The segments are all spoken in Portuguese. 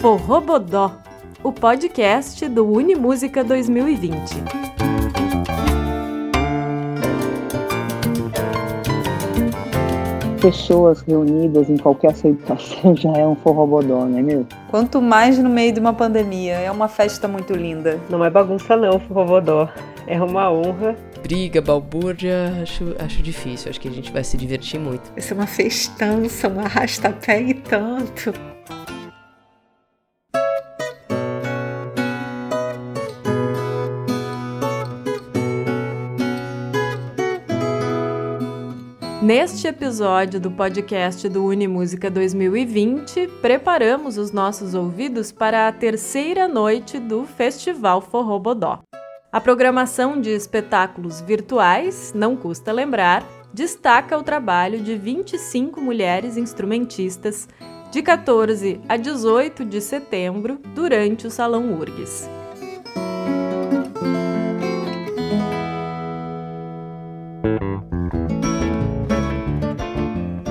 Forrobodó, o podcast do Unimúsica 2020. Pessoas reunidas em qualquer aceitação já é um forrobodó, não é mesmo? Quanto mais no meio de uma pandemia, é uma festa muito linda. Não é bagunça não, forrobodó. É uma honra. Briga, balbúrdia, acho, acho difícil. Acho que a gente vai se divertir muito. Vai ser uma festança, um arrasta-pé e tanto. Neste episódio do podcast do Unimúsica 2020, preparamos os nossos ouvidos para a terceira noite do Festival Forrobodó. A programação de espetáculos virtuais, não custa lembrar, destaca o trabalho de 25 mulheres instrumentistas de 14 a 18 de setembro durante o Salão URGS.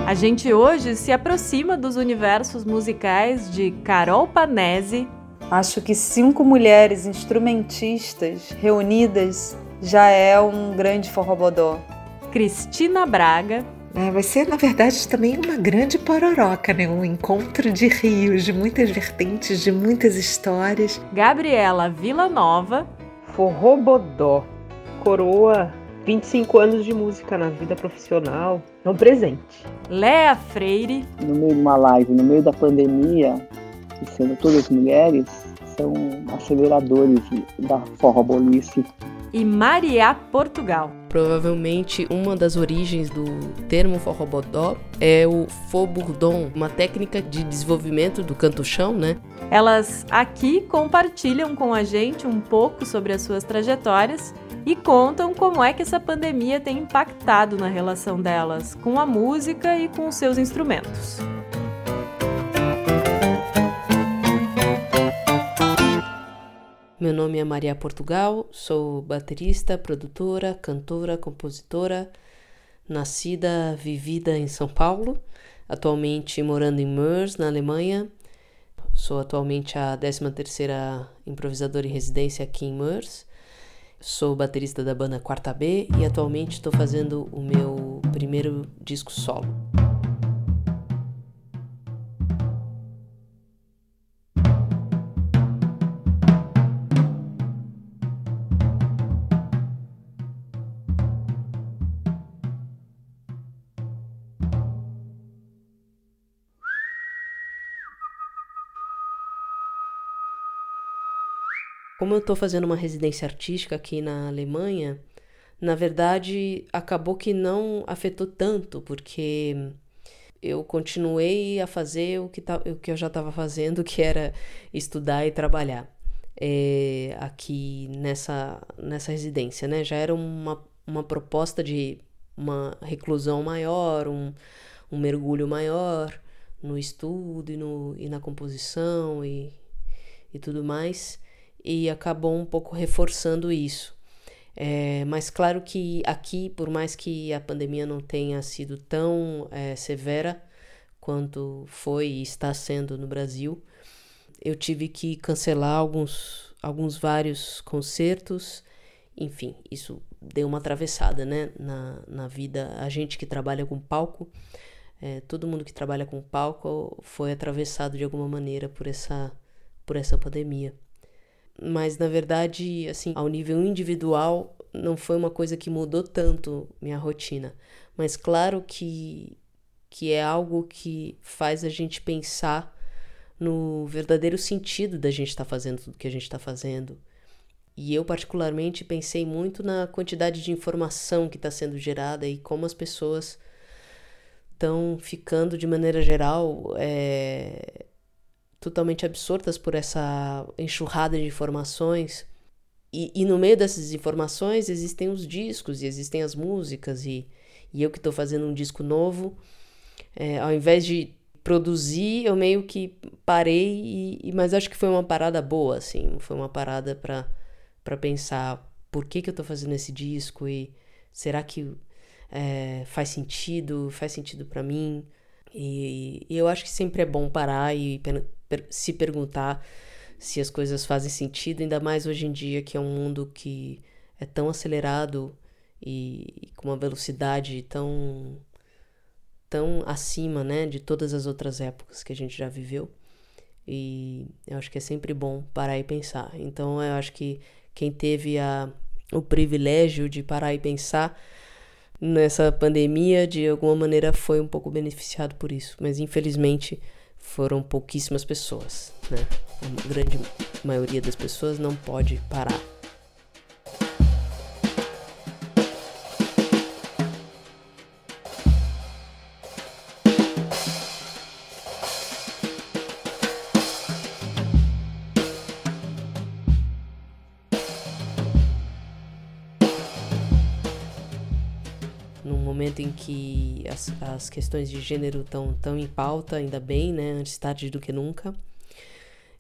A gente hoje se aproxima dos universos musicais de Carol Panese. Acho que cinco mulheres instrumentistas reunidas já é um grande forrobodó. Cristina Braga. É, vai ser, na verdade, também uma grande pororoca, né? Um encontro de rios, de muitas vertentes, de muitas histórias. Gabriela Villanova. Forrobodó. Coroa 25 anos de música na vida profissional. É um presente. Léa Freire. No meio de uma live, no meio da pandemia, e sendo todas mulheres, são aceleradores da forrobolice. E Maria Portugal. Provavelmente uma das origens do termo forrobodó é o faux-bourdon, uma técnica de desenvolvimento do canto-chão, né? Elas aqui compartilham com a gente um pouco sobre as suas trajetórias e contam como é que essa pandemia tem impactado na relação delas com a música e com os seus instrumentos. Meu nome é Maria Portugal, sou baterista, produtora, cantora, compositora, nascida, vivida em São Paulo, atualmente morando em Meurs, na Alemanha. Sou atualmente a 13ª improvisadora em residência aqui em Meurs. Sou baterista da banda Quarta B e atualmente estou fazendo o meu primeiro disco solo. Como eu estou fazendo uma residência artística aqui na Alemanha, na verdade acabou que não afetou tanto, porque eu continuei a fazer o que, o que eu já estava fazendo, que era estudar e trabalhar é, aqui nessa, nessa residência, né? Já era uma, uma proposta de uma reclusão maior, um, um mergulho maior no estudo e, no, e na composição e, e tudo mais e acabou um pouco reforçando isso. É, mas claro que aqui, por mais que a pandemia não tenha sido tão é, severa quanto foi e está sendo no Brasil, eu tive que cancelar alguns, alguns vários concertos. Enfim, isso deu uma atravessada né, na, na vida. A gente que trabalha com palco, é, todo mundo que trabalha com palco foi atravessado de alguma maneira por essa, por essa pandemia mas na verdade, assim, ao nível individual, não foi uma coisa que mudou tanto minha rotina. Mas claro que, que é algo que faz a gente pensar no verdadeiro sentido da gente estar tá fazendo tudo que a gente está fazendo. E eu, particularmente, pensei muito na quantidade de informação que está sendo gerada e como as pessoas estão ficando, de maneira geral, é, totalmente absortas por essa enxurrada de informações. E, e no meio dessas informações existem os discos e existem as músicas. E, e eu que estou fazendo um disco novo, é, ao invés de produzir, eu meio que parei. E, mas acho que foi uma parada boa, assim. Foi uma parada para pensar por que, que eu estou fazendo esse disco e será que é, faz sentido? Faz sentido para mim? E, e, eu acho que sempre é bom parar e per se perguntar se as coisas fazem sentido, ainda mais hoje em dia que é um mundo que é tão acelerado e, e com uma velocidade tão tão acima, né, de todas as outras épocas que a gente já viveu. E eu acho que é sempre bom parar e pensar. Então eu acho que quem teve a, o privilégio de parar e pensar nessa pandemia, de alguma maneira foi um pouco beneficiado por isso. Mas infelizmente foram pouquíssimas pessoas, né? A grande maioria das pessoas não pode parar. Em que as, as questões de gênero estão tão em pauta, ainda bem, né? Antes tarde do que nunca.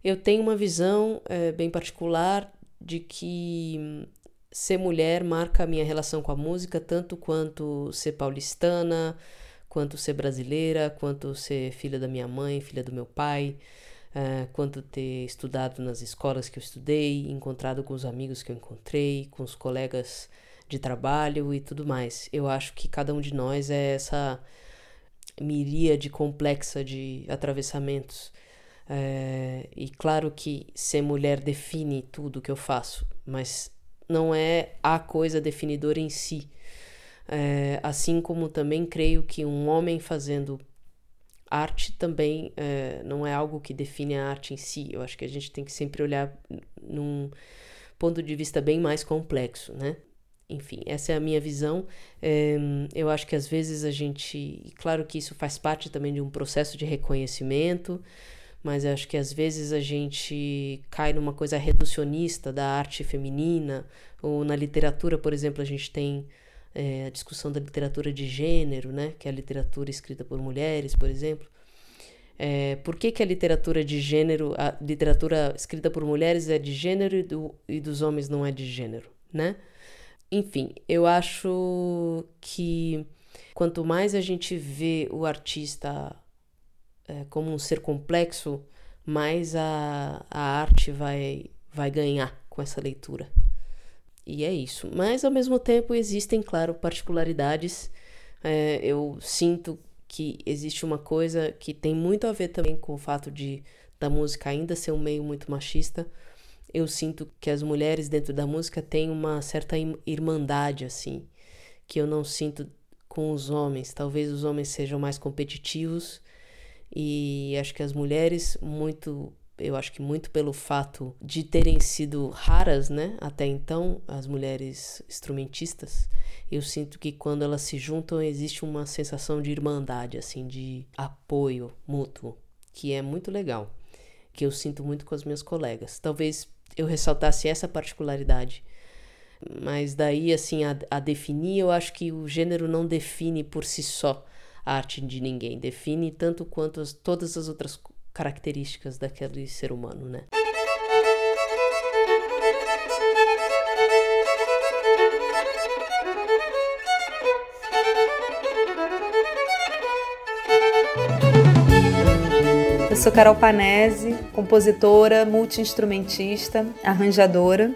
Eu tenho uma visão é, bem particular de que ser mulher marca a minha relação com a música, tanto quanto ser paulistana, quanto ser brasileira, quanto ser filha da minha mãe, filha do meu pai, é, quanto ter estudado nas escolas que eu estudei, encontrado com os amigos que eu encontrei, com os colegas de trabalho e tudo mais. Eu acho que cada um de nós é essa miríade complexa de atravessamentos. É, e claro que ser mulher define tudo que eu faço, mas não é a coisa definidora em si. É, assim como também creio que um homem fazendo arte também é, não é algo que define a arte em si. Eu acho que a gente tem que sempre olhar num ponto de vista bem mais complexo, né? Enfim, essa é a minha visão. É, eu acho que às vezes a gente. Claro que isso faz parte também de um processo de reconhecimento, mas acho que às vezes a gente cai numa coisa reducionista da arte feminina, ou na literatura, por exemplo, a gente tem é, a discussão da literatura de gênero, né, que é a literatura escrita por mulheres, por exemplo. É, por que, que a literatura de gênero, a literatura escrita por mulheres é de gênero e, do, e dos homens não é de gênero, né? Enfim, eu acho que quanto mais a gente vê o artista é, como um ser complexo, mais a, a arte vai, vai ganhar com essa leitura. E é isso. Mas ao mesmo tempo existem, claro, particularidades. É, eu sinto que existe uma coisa que tem muito a ver também com o fato de da música ainda ser um meio muito machista eu sinto que as mulheres dentro da música têm uma certa irmandade, assim, que eu não sinto com os homens. Talvez os homens sejam mais competitivos e acho que as mulheres, muito, eu acho que muito pelo fato de terem sido raras, né, até então, as mulheres instrumentistas, eu sinto que quando elas se juntam existe uma sensação de irmandade, assim, de apoio mútuo, que é muito legal, que eu sinto muito com as minhas colegas. Talvez eu ressaltasse essa particularidade. Mas daí, assim, a, a definir, eu acho que o gênero não define por si só a arte de ninguém. Define tanto quanto as, todas as outras características daquele ser humano, né? Sou Carol Panese, compositora, multiinstrumentista, arranjadora.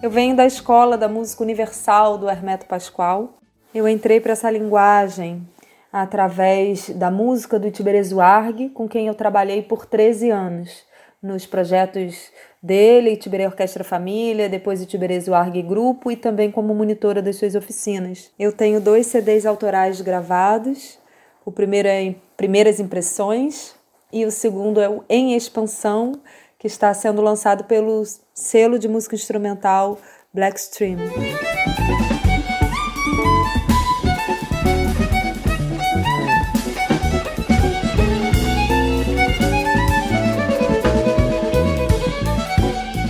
Eu venho da Escola da Música Universal do Hermeto Pascoal. Eu entrei para essa linguagem através da música do Tiberezo Arg, com quem eu trabalhei por 13 anos, nos projetos dele, Tiberê Orquestra Família, depois o Tiberezo Arg Grupo e também como monitora das suas oficinas. Eu tenho dois CDs autorais gravados. O primeiro é Primeiras Impressões, e o segundo é o Em Expansão, que está sendo lançado pelo selo de música instrumental Blackstream.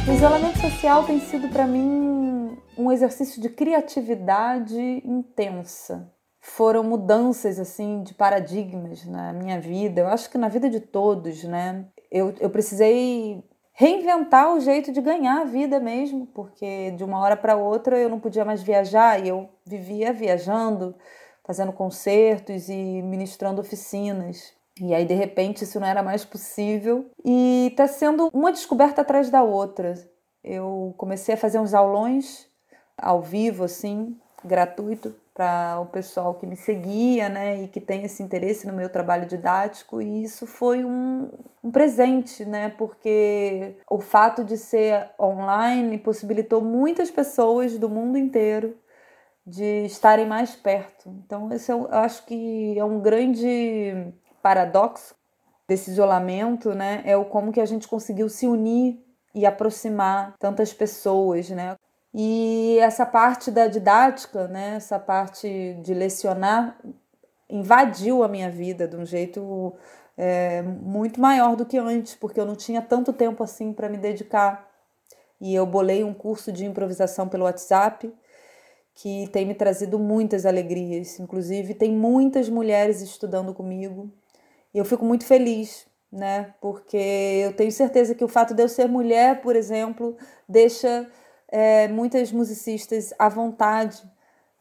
O isolamento social tem sido para mim um exercício de criatividade intensa foram mudanças assim de paradigmas na minha vida. Eu acho que na vida de todos, né? Eu, eu precisei reinventar o jeito de ganhar a vida mesmo, porque de uma hora para outra eu não podia mais viajar e eu vivia viajando, fazendo concertos e ministrando oficinas. E aí, de repente, isso não era mais possível. E está sendo uma descoberta atrás da outra. Eu comecei a fazer uns aulões ao vivo, assim, gratuito, para o pessoal que me seguia, né, e que tem esse interesse no meu trabalho didático. E isso foi um, um presente, né, porque o fato de ser online possibilitou muitas pessoas do mundo inteiro de estarem mais perto. Então, esse é, eu acho que é um grande paradoxo desse isolamento, né? É o como que a gente conseguiu se unir e aproximar tantas pessoas, né? E essa parte da didática, né? Essa parte de lecionar invadiu a minha vida de um jeito é, muito maior do que antes, porque eu não tinha tanto tempo assim para me dedicar. E eu bolei um curso de improvisação pelo WhatsApp que tem me trazido muitas alegrias. Inclusive, tem muitas mulheres estudando comigo e eu fico muito feliz, né? Porque eu tenho certeza que o fato de eu ser mulher, por exemplo, deixa é, muitas musicistas à vontade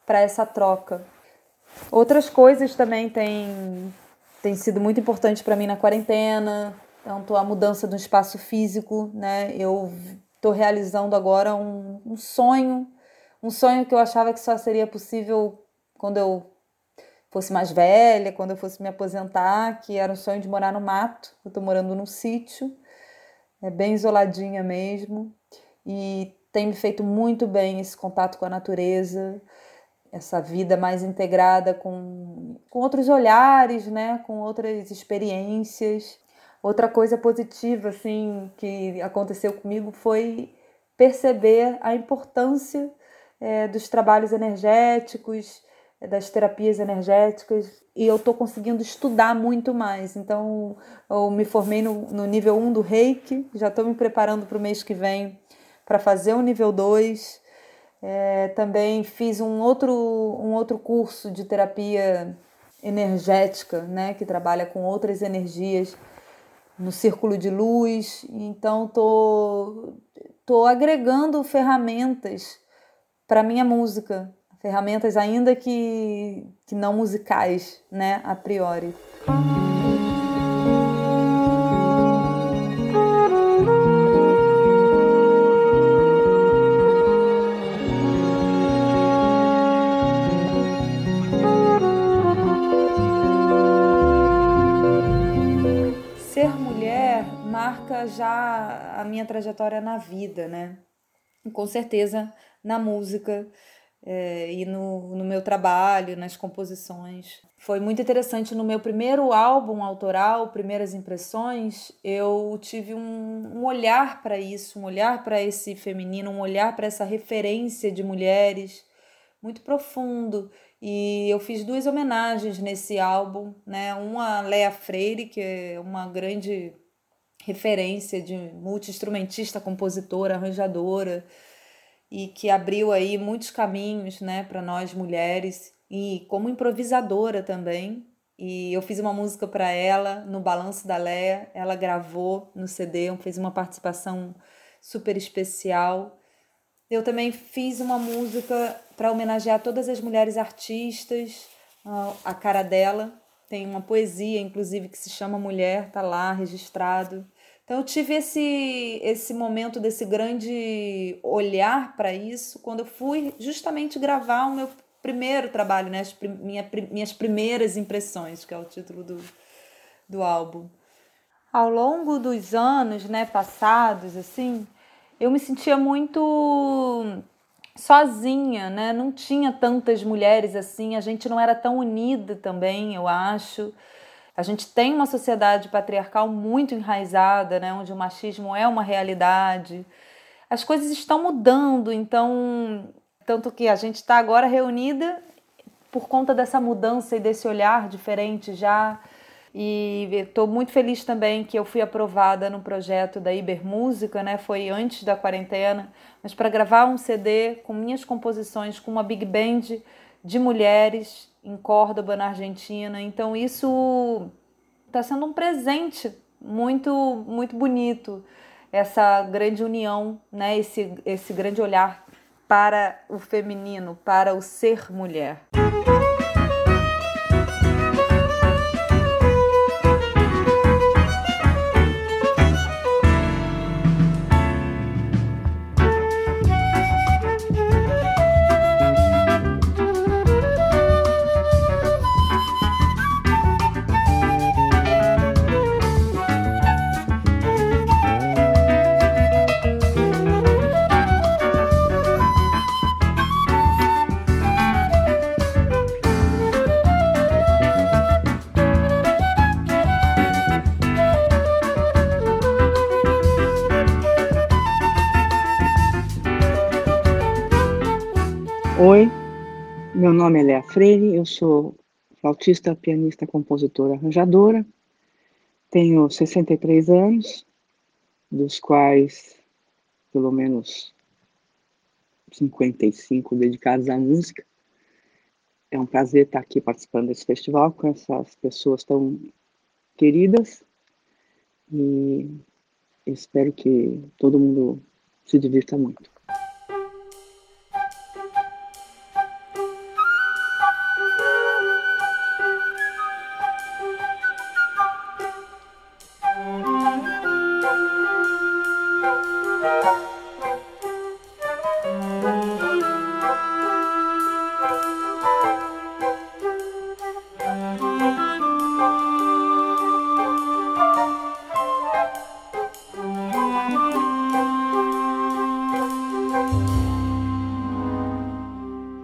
para essa troca. Outras coisas também têm, têm sido muito importantes para mim na quarentena, tanto a mudança do espaço físico, né? Eu estou realizando agora um, um sonho um sonho que eu achava que só seria possível quando eu fosse mais velha, quando eu fosse me aposentar, que era um sonho de morar no mato. Eu estou morando num sítio, é bem isoladinha mesmo, e tem me feito muito bem esse contato com a natureza, essa vida mais integrada com, com outros olhares, né, com outras experiências. Outra coisa positiva assim que aconteceu comigo foi perceber a importância é, dos trabalhos energéticos, é, das terapias energéticas, e eu estou conseguindo estudar muito mais. Então, eu me formei no, no nível 1 do Reiki, já estou me preparando para o mês que vem para fazer o nível 2. É, também fiz um outro, um outro curso de terapia energética, né, que trabalha com outras energias no círculo de luz. Então, tô, tô agregando ferramentas para minha música, ferramentas ainda que, que não musicais, né, a priori. Minha trajetória na vida, né? Com certeza na música é, e no, no meu trabalho, nas composições. Foi muito interessante no meu primeiro álbum autoral, Primeiras Impressões, eu tive um, um olhar para isso, um olhar para esse feminino, um olhar para essa referência de mulheres muito profundo. E eu fiz duas homenagens nesse álbum, né? Uma a Lea Freire, que é uma grande referência de multi-instrumentista, compositora, arranjadora, e que abriu aí muitos caminhos, né, para nós mulheres e como improvisadora também. E eu fiz uma música para ela no Balanço da Leia, ela gravou no CD, fez uma participação super especial. Eu também fiz uma música para homenagear todas as mulheres artistas, a cara dela. Tem uma poesia, inclusive, que se chama Mulher, tá lá registrado. Então eu tive esse esse momento desse grande olhar para isso quando eu fui justamente gravar o meu primeiro trabalho, né, as minha, minhas primeiras impressões, que é o título do, do álbum. Ao longo dos anos, né, passados assim, eu me sentia muito sozinha, né? Não tinha tantas mulheres assim, a gente não era tão unida também, eu acho. A gente tem uma sociedade patriarcal muito enraizada, né, onde o machismo é uma realidade. As coisas estão mudando, então, tanto que a gente está agora reunida por conta dessa mudança e desse olhar diferente já. E estou muito feliz também que eu fui aprovada no projeto da Ibermúsica, né? Foi antes da quarentena, mas para gravar um CD com minhas composições, com uma big band de mulheres em Córdoba, na Argentina. Então isso está sendo um presente muito muito bonito essa grande união, né? Esse esse grande olhar para o feminino, para o ser mulher. Nome é Léa Freire, eu sou flautista, pianista, compositora, arranjadora. Tenho 63 anos, dos quais pelo menos 55 dedicados à música. É um prazer estar aqui participando desse festival com essas pessoas tão queridas e espero que todo mundo se divirta muito.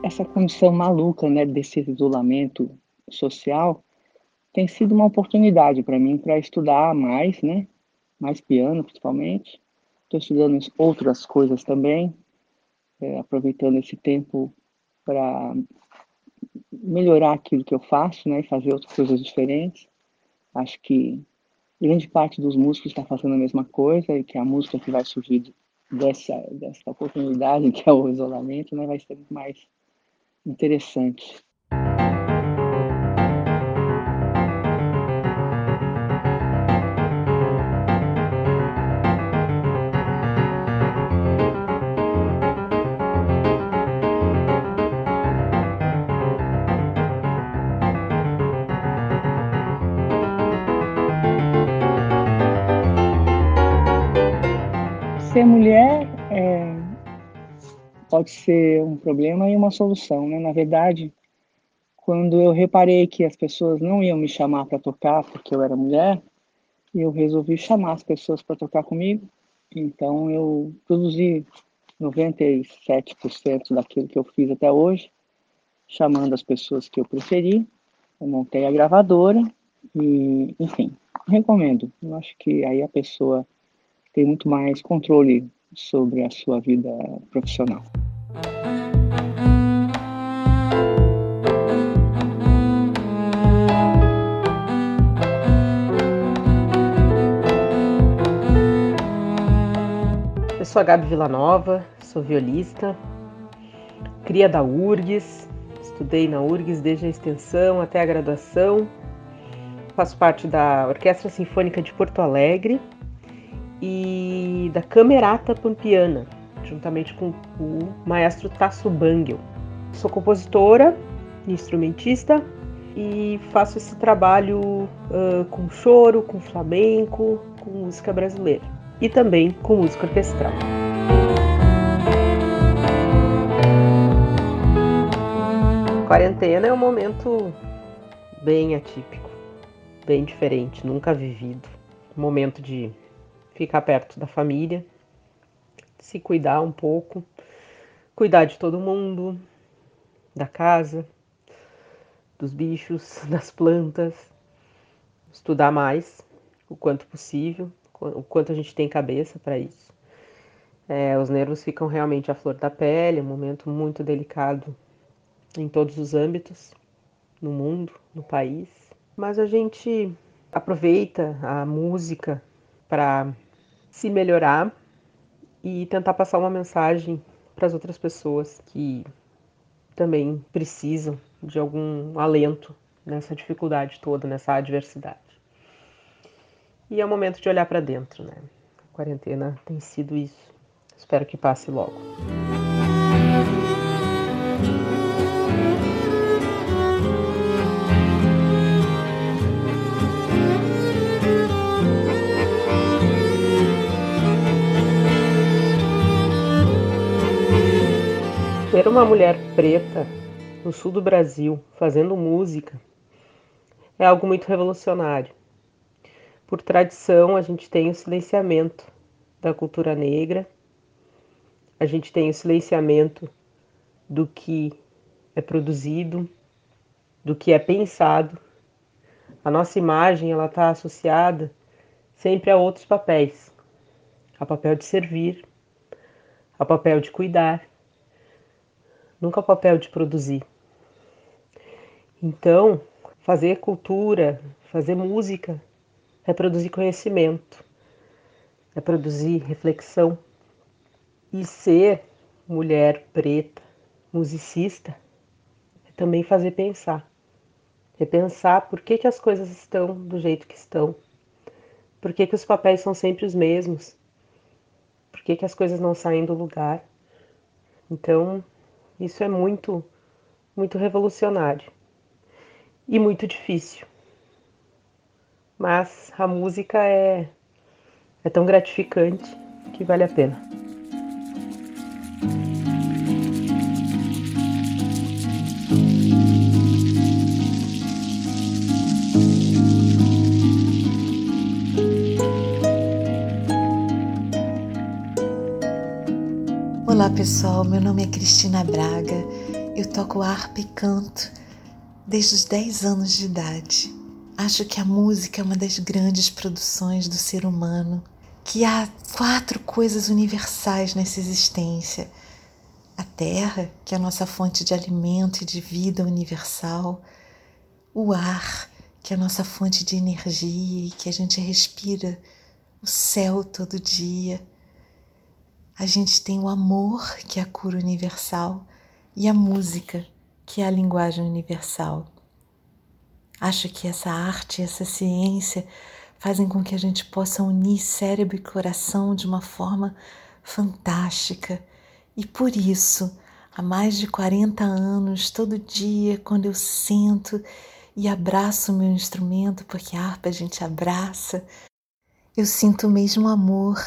Essa condição maluca, né, desse isolamento social, tem sido uma oportunidade para mim para estudar mais, né, mais piano principalmente. Estou estudando outras coisas também, é, aproveitando esse tempo para melhorar aquilo que eu faço, né, e fazer outras coisas diferentes. Acho que grande parte dos músicos está fazendo a mesma coisa e que a música que vai surgir dessa, dessa oportunidade, que é o isolamento, né, vai ser mais interessante. Ser mulher pode ser um problema e uma solução, né? Na verdade, quando eu reparei que as pessoas não iam me chamar para tocar porque eu era mulher, eu resolvi chamar as pessoas para tocar comigo. Então eu produzi 97% daquilo que eu fiz até hoje, chamando as pessoas que eu preferi. Eu montei a gravadora e, enfim, recomendo. Eu acho que aí a pessoa tem muito mais controle sobre a sua vida profissional. Sou a Gabi Villanova, sou violista, cria da URGS, estudei na URGS desde a extensão até a graduação, faço parte da Orquestra Sinfônica de Porto Alegre e da Camerata Pampiana, juntamente com o maestro Tasso Bangel. Sou compositora, instrumentista e faço esse trabalho uh, com choro, com flamenco, com música brasileira e também com música orquestral. quarentena é um momento bem atípico, bem diferente, nunca vivido. momento de ficar perto da família, se cuidar um pouco, cuidar de todo mundo, da casa, dos bichos, das plantas, estudar mais o quanto possível, o quanto a gente tem cabeça para isso. É, os nervos ficam realmente à flor da pele, é um momento muito delicado em todos os âmbitos, no mundo, no país. Mas a gente aproveita a música para se melhorar e tentar passar uma mensagem para as outras pessoas que também precisam de algum alento nessa dificuldade toda, nessa adversidade. E é o momento de olhar para dentro, né? A quarentena tem sido isso. Espero que passe logo. Ser uma mulher preta no sul do Brasil fazendo música é algo muito revolucionário. Por tradição, a gente tem o silenciamento da cultura negra, a gente tem o silenciamento do que é produzido, do que é pensado. A nossa imagem ela está associada sempre a outros papéis, a papel de servir, a papel de cuidar nunca o papel de produzir. Então, fazer cultura, fazer música, é produzir conhecimento, é produzir reflexão. E ser mulher preta, musicista, é também fazer pensar. É pensar por que, que as coisas estão do jeito que estão. Por que, que os papéis são sempre os mesmos. Por que, que as coisas não saem do lugar. Então, isso é muito, muito revolucionário e muito difícil. Mas a música é, é tão gratificante que vale a pena. Olá pessoal, meu nome é Cristina Braga, eu toco harpa e canto desde os 10 anos de idade. Acho que a música é uma das grandes produções do ser humano, que há quatro coisas universais nessa existência. A terra, que é a nossa fonte de alimento e de vida universal. O ar, que é a nossa fonte de energia e que a gente respira. O céu todo dia. A gente tem o amor, que é a cura universal, e a música, que é a linguagem universal. Acho que essa arte, essa ciência fazem com que a gente possa unir cérebro e coração de uma forma fantástica. E por isso, há mais de 40 anos, todo dia, quando eu sento e abraço o meu instrumento, porque a harpa a gente abraça, eu sinto o mesmo amor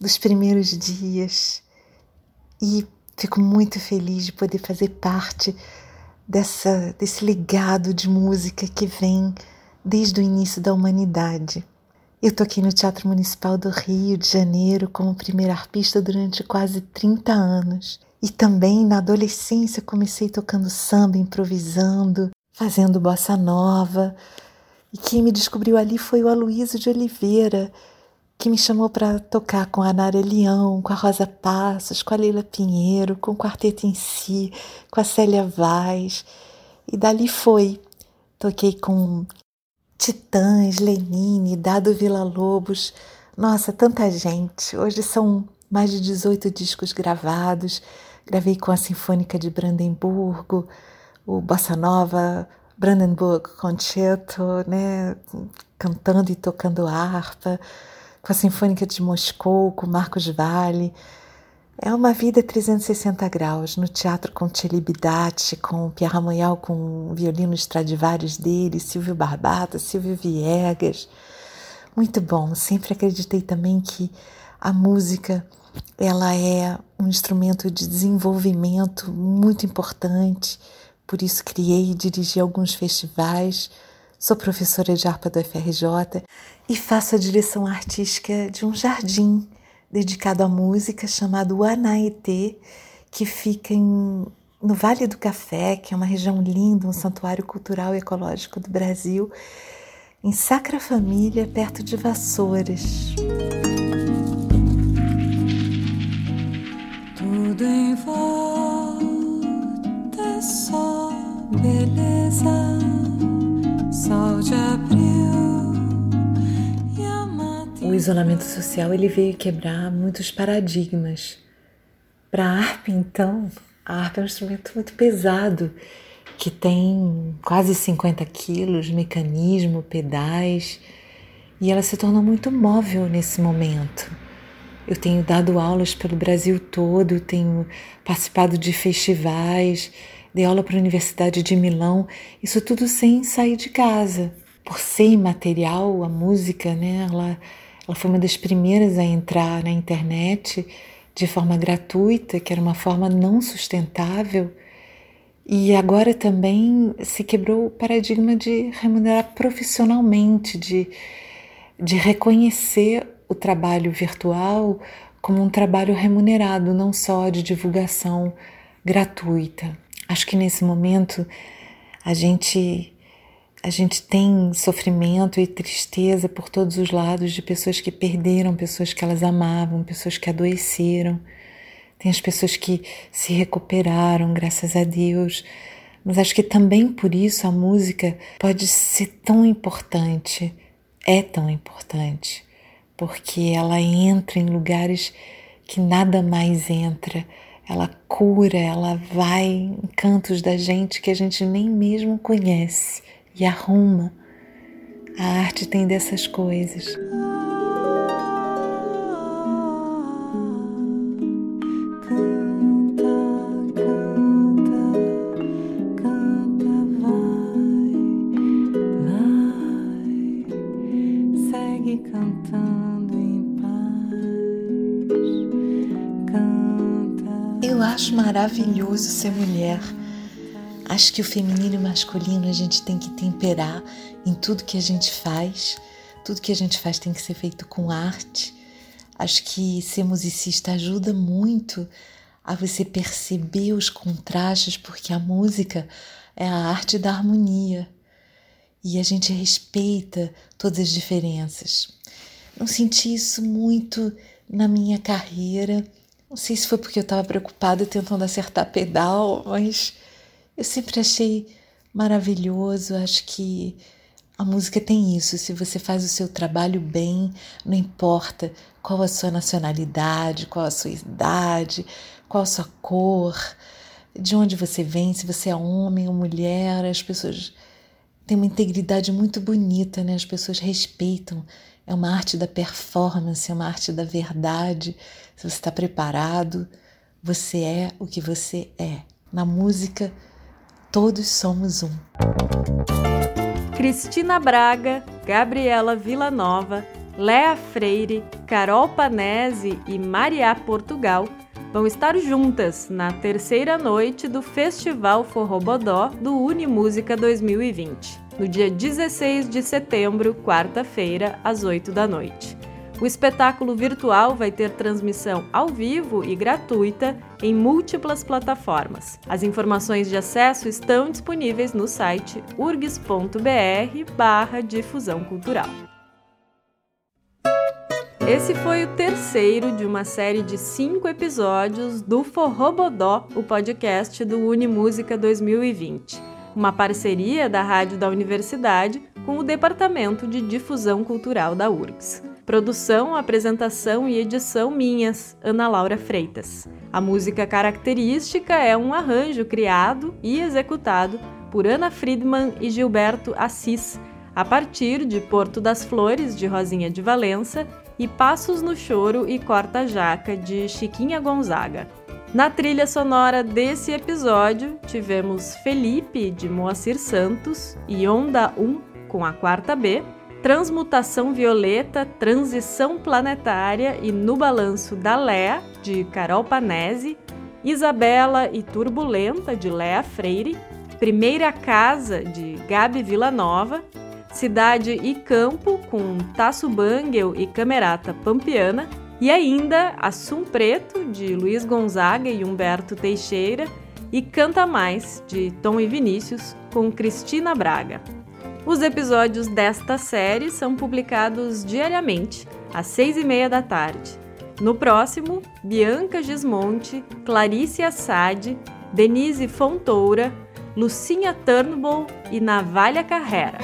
dos primeiros dias e Fico muito feliz de poder fazer parte dessa, desse legado de música que vem desde o início da humanidade. Eu toquei no Teatro Municipal do Rio de Janeiro como primeira arpista durante quase 30 anos. E também na adolescência comecei tocando samba, improvisando, fazendo bossa nova. E quem me descobriu ali foi o Aloysio de Oliveira, que me chamou para tocar com a Nara Leão, com a Rosa Passos, com a Leila Pinheiro, com o quarteto em si, com a Célia Vaz. E dali foi. Toquei com Titãs, Lenine, Dado Vila Lobos. Nossa, tanta gente. Hoje são mais de 18 discos gravados. Gravei com a Sinfônica de Brandemburgo, o Bossa Nova Brandenburg Concerto, né? cantando e tocando harpa com a Sinfônica de Moscou, com Marcos Valle. É uma vida 360 graus, no teatro com Celibidate, com Pierre Moyal, com o violino Stradivarius dele, Silvio Barbata, Silvio Viegas. Muito bom, sempre acreditei também que a música ela é um instrumento de desenvolvimento muito importante, por isso criei e dirigi alguns festivais, Sou professora de harpa do FRJ e faço a direção artística de um jardim dedicado à música chamado Anaetê, que fica em, no Vale do Café, que é uma região linda, um santuário cultural e ecológico do Brasil, em Sacra Família, perto de Vassouras. Tudo em volta é só beleza. O isolamento social ele veio quebrar muitos paradigmas. Para a harpa, então, a harpa é um instrumento muito pesado, que tem quase 50 quilos, mecanismo, pedais, e ela se tornou muito móvel nesse momento. Eu tenho dado aulas pelo Brasil todo, tenho participado de festivais, dei aula para a Universidade de Milão, isso tudo sem sair de casa. Por ser imaterial, a música, né, ela, ela foi uma das primeiras a entrar na internet de forma gratuita, que era uma forma não sustentável. E agora também se quebrou o paradigma de remunerar profissionalmente, de, de reconhecer o trabalho virtual como um trabalho remunerado, não só de divulgação gratuita. Acho que nesse momento a gente a gente tem sofrimento e tristeza por todos os lados de pessoas que perderam pessoas que elas amavam, pessoas que adoeceram, tem as pessoas que se recuperaram, graças a Deus. Mas acho que também por isso a música pode ser tão importante, é tão importante, porque ela entra em lugares que nada mais entra. Ela cura, ela vai em cantos da gente que a gente nem mesmo conhece e arruma. A arte tem dessas coisas. Maravilhoso ser mulher. Acho que o feminino e o masculino a gente tem que temperar em tudo que a gente faz. Tudo que a gente faz tem que ser feito com arte. Acho que ser musicista ajuda muito a você perceber os contrastes, porque a música é a arte da harmonia e a gente respeita todas as diferenças. Não senti isso muito na minha carreira. Não sei se foi porque eu estava preocupada tentando acertar pedal, mas eu sempre achei maravilhoso. Acho que a música tem isso. Se você faz o seu trabalho bem, não importa qual a sua nacionalidade, qual a sua idade, qual a sua cor, de onde você vem, se você é homem ou mulher, as pessoas têm uma integridade muito bonita, né? As pessoas respeitam. É uma arte da performance, é uma arte da verdade. Se você está preparado, você é o que você é. Na música, todos somos um. Cristina Braga, Gabriela Villanova, Léa Freire, Carol Panese e Maria Portugal vão estar juntas na terceira noite do Festival Forrobodó do Unimúsica 2020, no dia 16 de setembro, quarta-feira, às 8 da noite. O espetáculo virtual vai ter transmissão ao vivo e gratuita em múltiplas plataformas. As informações de acesso estão disponíveis no site urgs.br/barra difusão cultural. Esse foi o terceiro de uma série de cinco episódios do Forrobodó, o podcast do Unimúsica 2020, uma parceria da Rádio da Universidade com o Departamento de Difusão Cultural da URGS. Produção, apresentação e edição minhas, Ana Laura Freitas. A música característica é um arranjo criado e executado por Ana Friedman e Gilberto Assis, a partir de Porto das Flores, de Rosinha de Valença, e Passos no Choro e Corta Jaca, de Chiquinha Gonzaga. Na trilha sonora desse episódio, tivemos Felipe, de Moacir Santos, e Onda 1, com a quarta B, Transmutação Violeta, Transição Planetária e No Balanço da Léa, de Carol Panese, Isabela e Turbulenta, de Léa Freire, Primeira Casa, de Gabi Villanova, Cidade e Campo, com Tasso Bangel e Camerata Pampiana, e ainda Assum Preto, de Luiz Gonzaga e Humberto Teixeira, e Canta Mais, de Tom e Vinícius, com Cristina Braga. Os episódios desta série são publicados diariamente, às seis e meia da tarde. No próximo, Bianca Gismonte, Clarice Assad, Denise Fontoura, Lucinha Turnbull e Navalha Carrera.